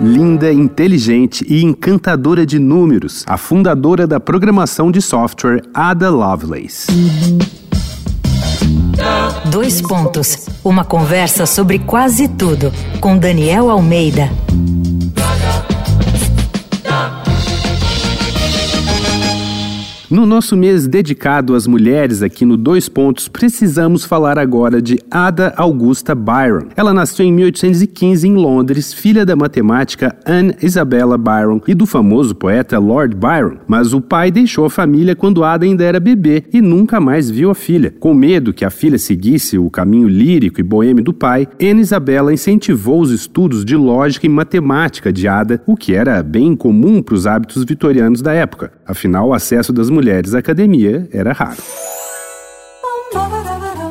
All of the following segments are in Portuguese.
linda, inteligente e encantadora de números, a fundadora da programação de software Ada Lovelace. Dois pontos. Uma conversa sobre quase tudo com Daniel Almeida. No nosso mês dedicado às mulheres aqui no Dois Pontos, precisamos falar agora de Ada Augusta Byron. Ela nasceu em 1815 em Londres, filha da matemática Anne Isabella Byron e do famoso poeta Lord Byron. Mas o pai deixou a família quando Ada ainda era bebê e nunca mais viu a filha. Com medo que a filha seguisse o caminho lírico e boêmio do pai, Anne Isabella incentivou os estudos de lógica e matemática de Ada, o que era bem comum para os hábitos vitorianos da época. Afinal, o acesso das mulheres à academia era raro.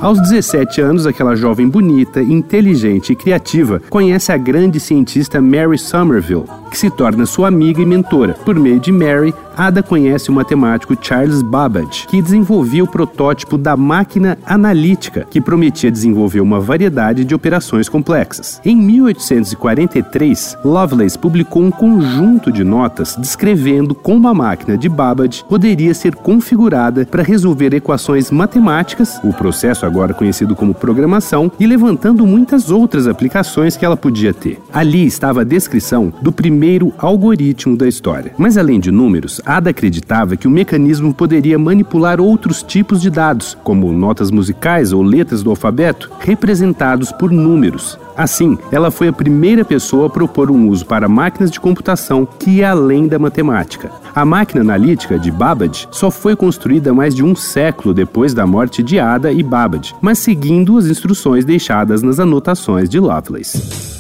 Aos 17 anos, aquela jovem bonita, inteligente e criativa conhece a grande cientista Mary Somerville, que se torna sua amiga e mentora. Por meio de Mary, Ada conhece o matemático Charles Babbage, que desenvolvia o protótipo da máquina analítica, que prometia desenvolver uma variedade de operações complexas. Em 1843, Lovelace publicou um conjunto de notas descrevendo como a máquina de Babbage poderia ser configurada para resolver equações matemáticas, o processo agora conhecido como programação, e levantando muitas outras aplicações que ela podia ter. Ali estava a descrição do primeiro algoritmo da história. Mas além de números, Ada acreditava que o mecanismo poderia manipular outros tipos de dados, como notas musicais ou letras do alfabeto, representados por números. Assim, ela foi a primeira pessoa a propor um uso para máquinas de computação que ia além da matemática. A máquina analítica de Babbage só foi construída mais de um século depois da morte de Ada e Babbage, mas seguindo as instruções deixadas nas anotações de Lovelace.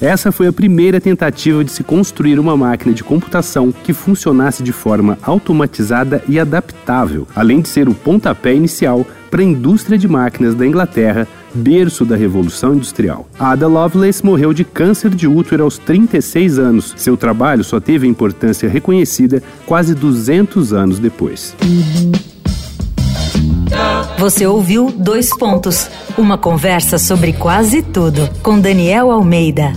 Essa foi a primeira tentativa de se construir uma máquina de computação que funcionasse de forma automatizada e adaptável, além de ser o pontapé inicial para a indústria de máquinas da Inglaterra, berço da Revolução Industrial. Ada Lovelace morreu de câncer de útero aos 36 anos. Seu trabalho só teve importância reconhecida quase 200 anos depois. Você ouviu Dois Pontos uma conversa sobre quase tudo com Daniel Almeida.